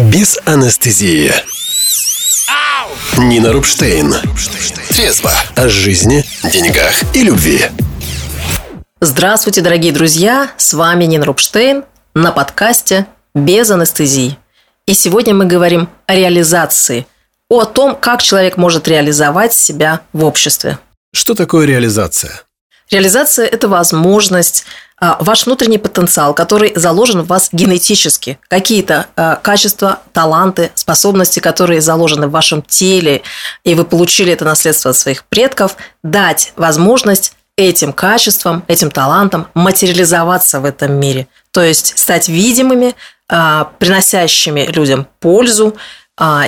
Без анестезии. Нина Рубштейн. Трезво. О жизни, деньгах и любви. Здравствуйте, дорогие друзья! С вами Нина Рубштейн на подкасте «Без анестезии». И сегодня мы говорим о реализации, о том, как человек может реализовать себя в обществе. Что такое реализация? Реализация – это возможность, ваш внутренний потенциал, который заложен в вас генетически. Какие-то а, качества, таланты, способности, которые заложены в вашем теле, и вы получили это наследство от своих предков, дать возможность этим качествам, этим талантам материализоваться в этом мире. То есть стать видимыми, а, приносящими людям пользу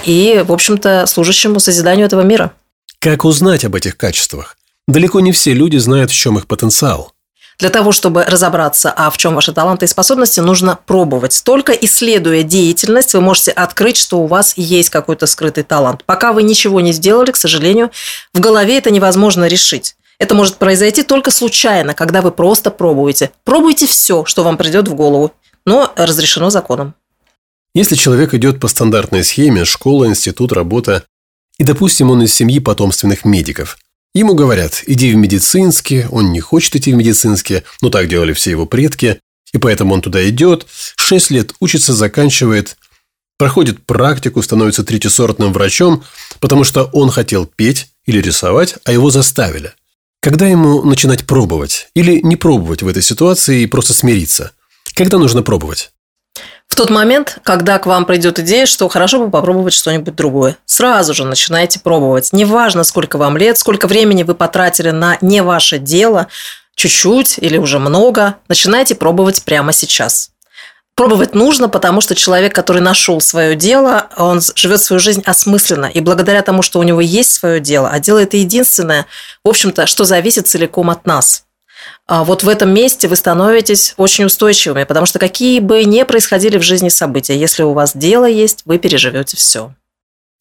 и, в общем-то, служащему созиданию этого мира. Как узнать об этих качествах? Далеко не все люди знают, в чем их потенциал. Для того, чтобы разобраться, а в чем ваши таланты и способности, нужно пробовать. Только исследуя деятельность, вы можете открыть, что у вас есть какой-то скрытый талант. Пока вы ничего не сделали, к сожалению, в голове это невозможно решить. Это может произойти только случайно, когда вы просто пробуете. Пробуйте все, что вам придет в голову, но разрешено законом. Если человек идет по стандартной схеме – школа, институт, работа, и, допустим, он из семьи потомственных медиков – Ему говорят, иди в медицинский, он не хочет идти в медицинский, но так делали все его предки, и поэтому он туда идет, шесть лет учится, заканчивает, проходит практику, становится третьесортным врачом, потому что он хотел петь или рисовать, а его заставили. Когда ему начинать пробовать? Или не пробовать в этой ситуации и просто смириться? Когда нужно пробовать? В тот момент, когда к вам придет идея, что хорошо бы попробовать что-нибудь другое, сразу же начинайте пробовать. Неважно, сколько вам лет, сколько времени вы потратили на не ваше дело, чуть-чуть или уже много, начинайте пробовать прямо сейчас. Пробовать нужно, потому что человек, который нашел свое дело, он живет свою жизнь осмысленно. И благодаря тому, что у него есть свое дело, а дело это единственное, в общем-то, что зависит целиком от нас. А вот в этом месте вы становитесь очень устойчивыми, потому что какие бы ни происходили в жизни события, если у вас дело есть, вы переживете все.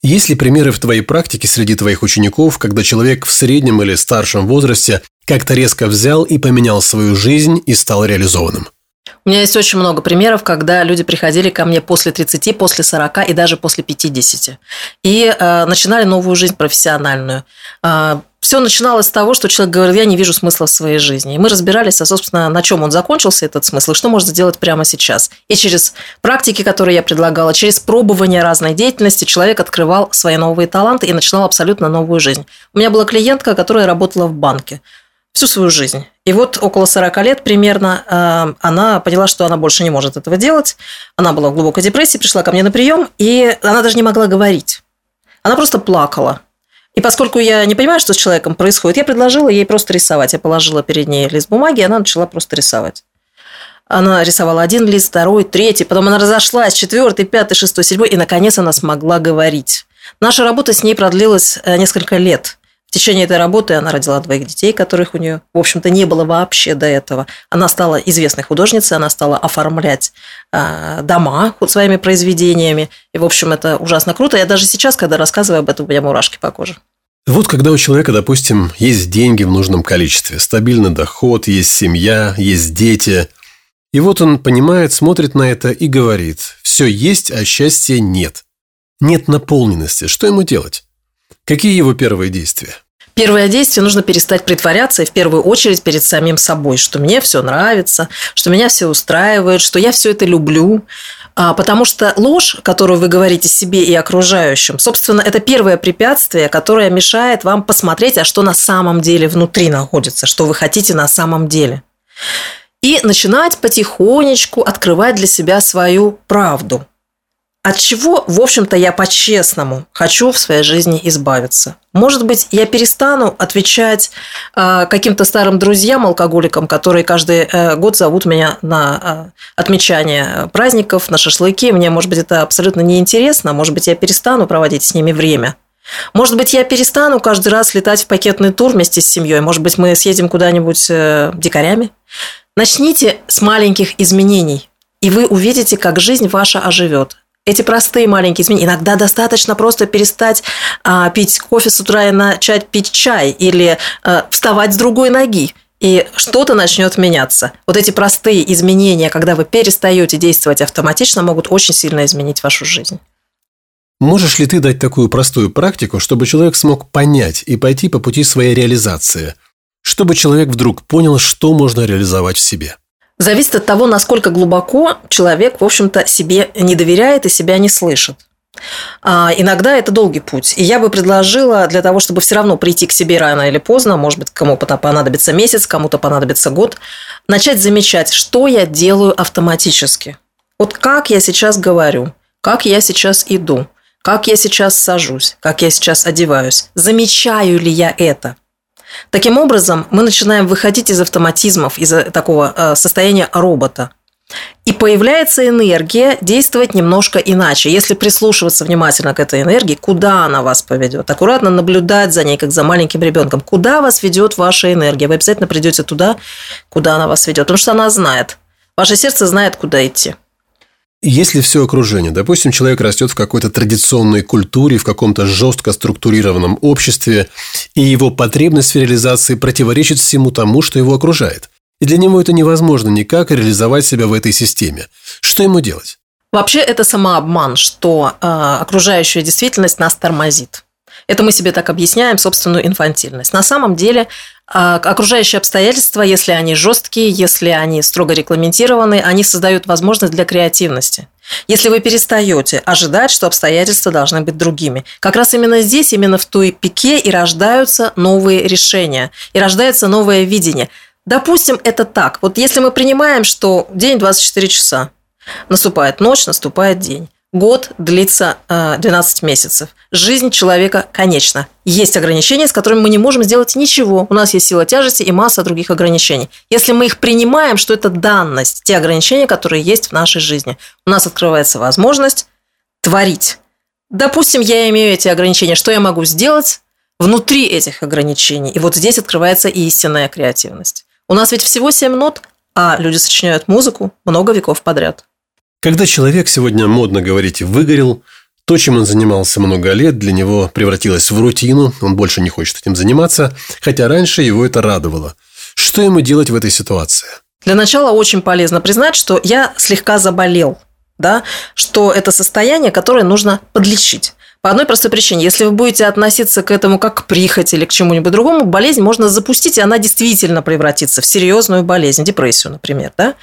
Есть ли примеры в твоей практике среди твоих учеников, когда человек в среднем или старшем возрасте как-то резко взял и поменял свою жизнь и стал реализованным? У меня есть очень много примеров, когда люди приходили ко мне после 30, после 40 и даже после 50. И э, начинали новую жизнь профессиональную. Э, все начиналось с того, что человек говорил, я не вижу смысла в своей жизни. И мы разбирались, а, собственно, на чем он закончился, этот смысл, и что можно сделать прямо сейчас. И через практики, которые я предлагала, через пробование разной деятельности человек открывал свои новые таланты и начинал абсолютно новую жизнь. У меня была клиентка, которая работала в банке всю свою жизнь. И вот около 40 лет примерно э, она поняла, что она больше не может этого делать. Она была в глубокой депрессии, пришла ко мне на прием, и она даже не могла говорить. Она просто плакала. И поскольку я не понимаю, что с человеком происходит, я предложила ей просто рисовать. Я положила перед ней лист бумаги, и она начала просто рисовать. Она рисовала один лист, второй, третий, потом она разошлась, четвертый, пятый, шестой, седьмой, и, наконец, она смогла говорить. Наша работа с ней продлилась э, несколько лет – в течение этой работы она родила двоих детей, которых у нее, в общем-то, не было вообще до этого. Она стала известной художницей, она стала оформлять э, дома своими произведениями. И, в общем, это ужасно круто. Я даже сейчас, когда рассказываю об этом, у меня мурашки по коже. Вот когда у человека, допустим, есть деньги в нужном количестве, стабильный доход, есть семья, есть дети. И вот он понимает, смотрит на это и говорит, все есть, а счастья нет. Нет наполненности. Что ему делать? Какие его первые действия? Первое действие – нужно перестать притворяться и в первую очередь перед самим собой, что мне все нравится, что меня все устраивает, что я все это люблю. А, потому что ложь, которую вы говорите себе и окружающим, собственно, это первое препятствие, которое мешает вам посмотреть, а что на самом деле внутри находится, что вы хотите на самом деле. И начинать потихонечку открывать для себя свою правду – от чего, в общем-то, я по-честному хочу в своей жизни избавиться? Может быть, я перестану отвечать э, каким-то старым друзьям, алкоголикам, которые каждый э, год зовут меня на э, отмечание праздников, на шашлыки. Мне, может быть, это абсолютно неинтересно. Может быть, я перестану проводить с ними время. Может быть, я перестану каждый раз летать в пакетный тур вместе с семьей. Может быть, мы съездим куда-нибудь э, дикарями. Начните с маленьких изменений, и вы увидите, как жизнь ваша оживет эти простые маленькие изменения. Иногда достаточно просто перестать а, пить кофе с утра и начать пить чай или а, вставать с другой ноги. и что-то начнет меняться. Вот эти простые изменения, когда вы перестаете действовать автоматично, могут очень сильно изменить вашу жизнь. Можешь ли ты дать такую простую практику, чтобы человек смог понять и пойти по пути своей реализации? Чтобы человек вдруг понял, что можно реализовать в себе? Зависит от того, насколько глубоко человек, в общем-то, себе не доверяет и себя не слышит. А, иногда это долгий путь. И я бы предложила для того, чтобы все равно прийти к себе рано или поздно, может быть, кому-то понадобится месяц, кому-то понадобится год, начать замечать, что я делаю автоматически. Вот как я сейчас говорю, как я сейчас иду, как я сейчас сажусь, как я сейчас одеваюсь, замечаю ли я это. Таким образом, мы начинаем выходить из автоматизмов, из такого э, состояния робота. И появляется энергия действовать немножко иначе. Если прислушиваться внимательно к этой энергии, куда она вас поведет, аккуратно наблюдать за ней, как за маленьким ребенком, куда вас ведет ваша энергия, вы обязательно придете туда, куда она вас ведет, потому что она знает. Ваше сердце знает, куда идти. Если все окружение, допустим, человек растет в какой-то традиционной культуре, в каком-то жестко структурированном обществе, и его потребность в реализации противоречит всему тому, что его окружает. И для него это невозможно никак реализовать себя в этой системе. Что ему делать? Вообще это самообман, что э, окружающая действительность нас тормозит. Это мы себе так объясняем собственную инфантильность. На самом деле а, окружающие обстоятельства, если они жесткие, если они строго регламентированы, они создают возможность для креативности. Если вы перестаете ожидать, что обстоятельства должны быть другими. Как раз именно здесь, именно в той пике и рождаются новые решения, и рождается новое видение. Допустим, это так. Вот если мы принимаем, что день 24 часа, наступает ночь, наступает день. Год длится 12 э, месяцев. Жизнь человека конечна. Есть ограничения, с которыми мы не можем сделать ничего. У нас есть сила тяжести и масса других ограничений. Если мы их принимаем, что это данность, те ограничения, которые есть в нашей жизни, у нас открывается возможность творить. Допустим, я имею эти ограничения. Что я могу сделать внутри этих ограничений? И вот здесь открывается истинная креативность. У нас ведь всего 7 нот, а люди сочиняют музыку много веков подряд. Когда человек, сегодня модно говорить, выгорел, то, чем он занимался много лет, для него превратилось в рутину, он больше не хочет этим заниматься, хотя раньше его это радовало. Что ему делать в этой ситуации? Для начала очень полезно признать, что я слегка заболел, да, что это состояние, которое нужно подлечить. По одной простой причине. Если вы будете относиться к этому как к прихоти или к чему-нибудь другому, болезнь можно запустить, и она действительно превратится в серьезную болезнь, депрессию, например. Да?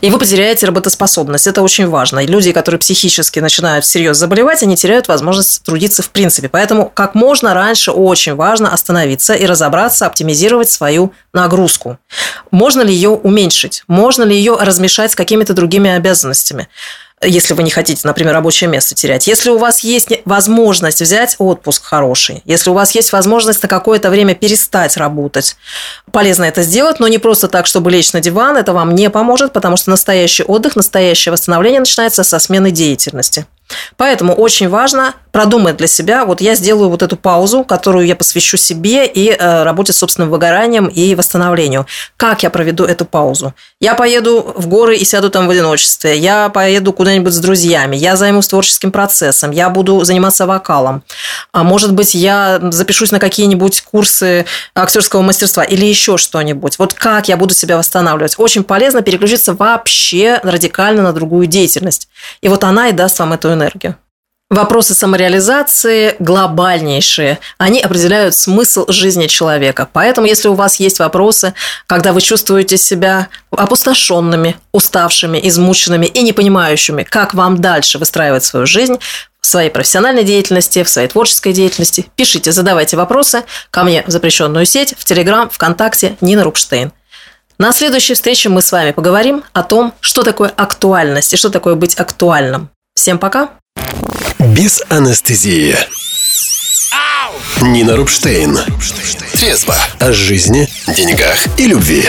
И вы потеряете работоспособность. Это очень важно. И люди, которые психически начинают всерьез заболевать, они теряют возможность трудиться в принципе. Поэтому как можно раньше очень важно остановиться и разобраться, оптимизировать свою нагрузку. Можно ли ее уменьшить? Можно ли ее размешать с какими-то другими обязанностями? Если вы не хотите, например, рабочее место терять. Если у вас есть возможность взять отпуск хороший, если у вас есть возможность на какое-то время перестать работать, полезно это сделать, но не просто так, чтобы лечь на диван, это вам не поможет, потому что настоящий отдых, настоящее восстановление начинается со смены деятельности. Поэтому очень важно продумать для себя, вот я сделаю вот эту паузу, которую я посвящу себе и э, работе с собственным выгоранием и восстановлению. Как я проведу эту паузу? Я поеду в горы и сяду там в одиночестве, я поеду куда-нибудь с друзьями, я займусь творческим процессом, я буду заниматься вокалом, а может быть, я запишусь на какие-нибудь курсы актерского мастерства или еще что-нибудь. Вот как я буду себя восстанавливать? Очень полезно переключиться вообще радикально на другую деятельность. И вот она и даст вам эту энергию. Вопросы самореализации глобальнейшие. Они определяют смысл жизни человека. Поэтому, если у вас есть вопросы, когда вы чувствуете себя опустошенными, уставшими, измученными и не понимающими, как вам дальше выстраивать свою жизнь, в своей профессиональной деятельности, в своей творческой деятельности, пишите, задавайте вопросы ко мне в запрещенную сеть, в Телеграм, ВКонтакте, Нина Рукштейн. На следующей встрече мы с вами поговорим о том, что такое актуальность и что такое быть актуальным. Всем пока! Без анестезии. Нина Рубштейн. Трезво о жизни, деньгах и любви.